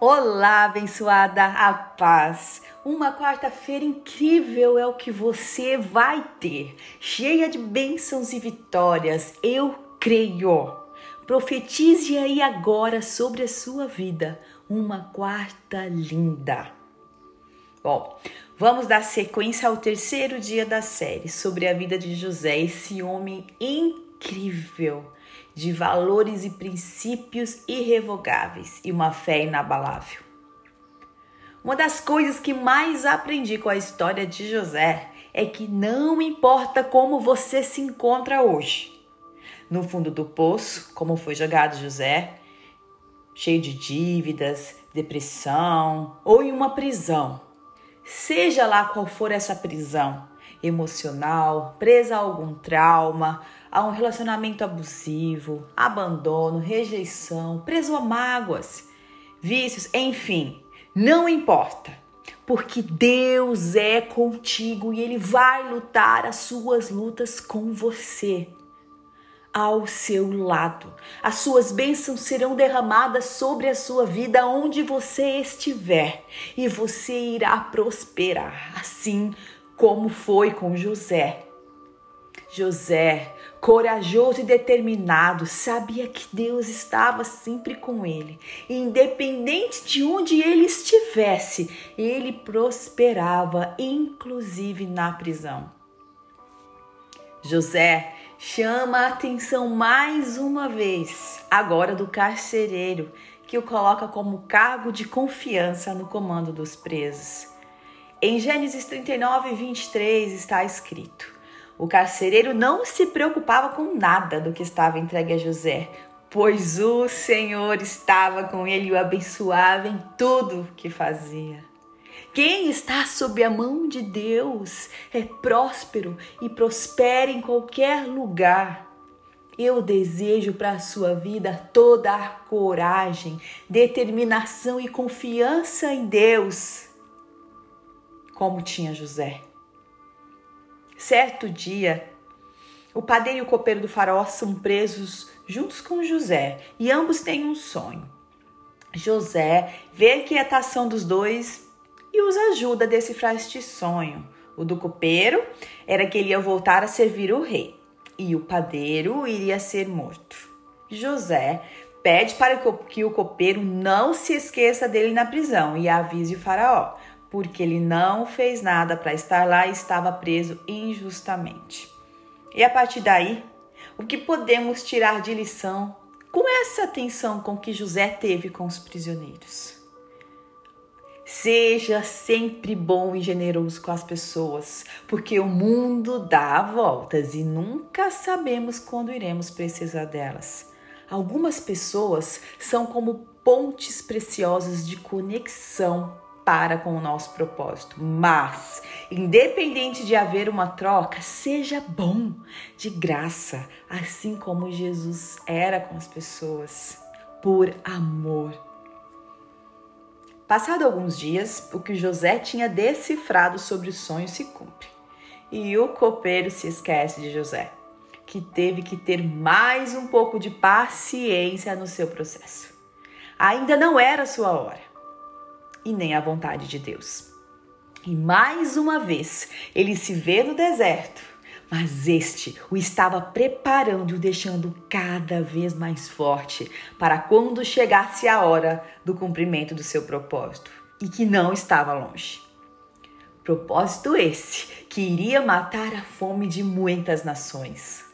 Olá, abençoada, a paz. Uma quarta-feira incrível é o que você vai ter, cheia de bênçãos e vitórias. Eu creio. Profetize aí agora sobre a sua vida uma quarta linda. Bom, vamos dar sequência ao terceiro dia da série sobre a vida de José, esse homem incrível de valores e princípios irrevogáveis e uma fé inabalável. Uma das coisas que mais aprendi com a história de José é que não importa como você se encontra hoje, no fundo do poço, como foi jogado José, cheio de dívidas, depressão ou em uma prisão. Seja lá qual for essa prisão, emocional, presa a algum trauma, a um relacionamento abusivo, abandono, rejeição, preso a mágoas, vícios, enfim, não importa. Porque Deus é contigo e Ele vai lutar as suas lutas com você ao seu lado. As suas bênçãos serão derramadas sobre a sua vida onde você estiver e você irá prosperar, assim como foi com José. José, corajoso e determinado, sabia que Deus estava sempre com ele. Independente de onde ele estivesse, ele prosperava, inclusive na prisão. José chama a atenção mais uma vez, agora do carcereiro, que o coloca como cargo de confiança no comando dos presos. Em Gênesis 39, 23 está escrito: o carcereiro não se preocupava com nada do que estava entregue a José, pois o Senhor estava com ele e o abençoava em tudo que fazia. Quem está sob a mão de Deus é próspero e prospera em qualquer lugar. Eu desejo para a sua vida toda a coragem, determinação e confiança em Deus, como tinha José. Certo dia, o padeiro e o copeiro do faraó são presos juntos com José e ambos têm um sonho. José vê a inquietação dos dois e os ajuda a decifrar este sonho. O do copeiro era que ele ia voltar a servir o rei e o padeiro iria ser morto. José pede para que o copeiro não se esqueça dele na prisão e avise o faraó, porque ele não fez nada para estar lá e estava preso injustamente. E a partir daí, o que podemos tirar de lição com essa atenção com que José teve com os prisioneiros? Seja sempre bom e generoso com as pessoas, porque o mundo dá voltas e nunca sabemos quando iremos precisar delas. Algumas pessoas são como pontes preciosas de conexão para com o nosso propósito. Mas, independente de haver uma troca, seja bom, de graça, assim como Jesus era com as pessoas, por amor. Passado alguns dias, o que José tinha decifrado sobre o sonho se cumpre. E o copeiro se esquece de José, que teve que ter mais um pouco de paciência no seu processo. Ainda não era sua hora e nem a vontade de Deus. E mais uma vez, ele se vê no deserto, mas este o estava preparando e o deixando cada vez mais forte para quando chegasse a hora do cumprimento do seu propósito e que não estava longe. Propósito esse que iria matar a fome de muitas nações.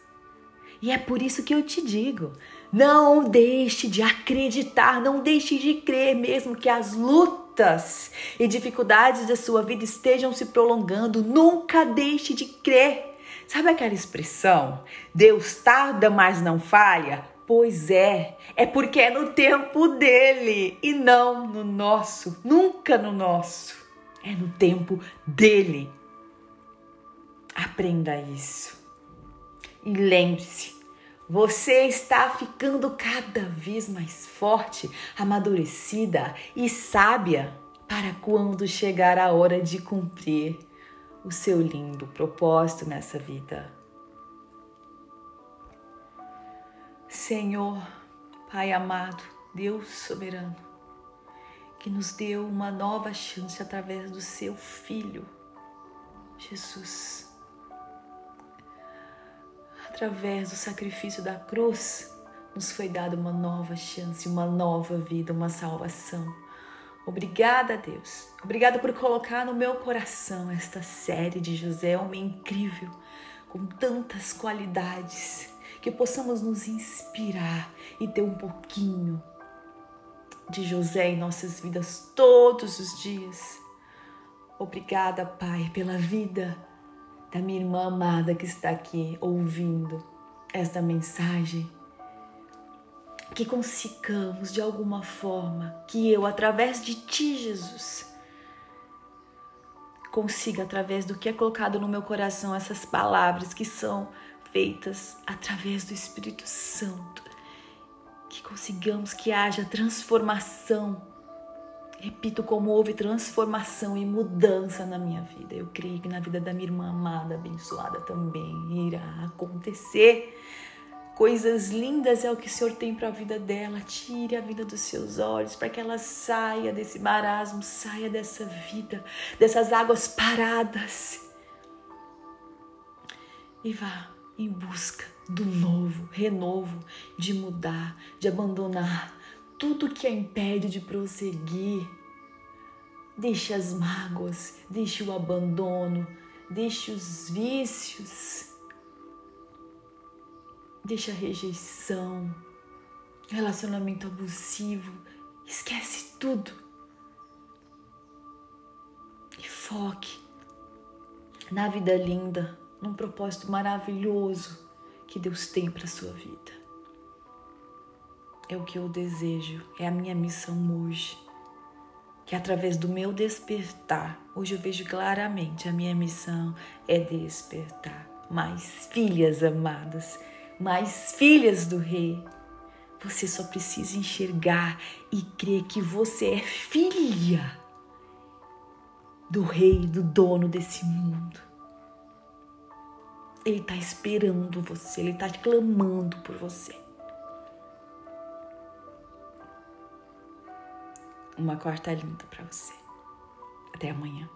E é por isso que eu te digo: não deixe de acreditar, não deixe de crer, mesmo que as lutas lutas e dificuldades da sua vida estejam se prolongando, nunca deixe de crer. Sabe aquela expressão? Deus tarda, mas não falha? Pois é, é porque é no tempo dele e não no nosso, nunca no nosso. É no tempo dele. Aprenda isso. E lembre-se, você está ficando cada vez mais forte, amadurecida e sábia para quando chegar a hora de cumprir o seu lindo propósito nessa vida. Senhor, Pai amado, Deus soberano, que nos deu uma nova chance através do seu Filho, Jesus. Através do sacrifício da cruz, nos foi dada uma nova chance, uma nova vida, uma salvação. Obrigada, Deus. Obrigada por colocar no meu coração esta série de José, homem incrível, com tantas qualidades, que possamos nos inspirar e ter um pouquinho de José em nossas vidas todos os dias. Obrigada, Pai, pela vida da minha irmã amada que está aqui ouvindo esta mensagem que consigamos de alguma forma, que eu, através de Ti, Jesus, consiga, através do que é colocado no meu coração, essas palavras que são feitas através do Espírito Santo, que consigamos que haja transformação. Repito, como houve transformação e mudança na minha vida, eu creio que na vida da minha irmã amada, abençoada também irá acontecer Coisas lindas é o que o Senhor tem para a vida dela. Tire a vida dos seus olhos para que ela saia desse marasmo, saia dessa vida, dessas águas paradas. E vá em busca do novo, renovo, de mudar, de abandonar tudo que a impede de prosseguir. Deixe as mágoas, deixe o abandono, deixe os vícios Deixa a rejeição, relacionamento abusivo, esquece tudo. E foque na vida linda, num propósito maravilhoso que Deus tem para sua vida. É o que eu desejo, é a minha missão hoje. Que através do meu despertar, hoje eu vejo claramente a minha missão é despertar mais filhas amadas mais filhas do Rei. Você só precisa enxergar e crer que você é filha do Rei, do dono desse mundo. Ele está esperando você, ele está clamando por você. Uma quarta linda para você. Até amanhã.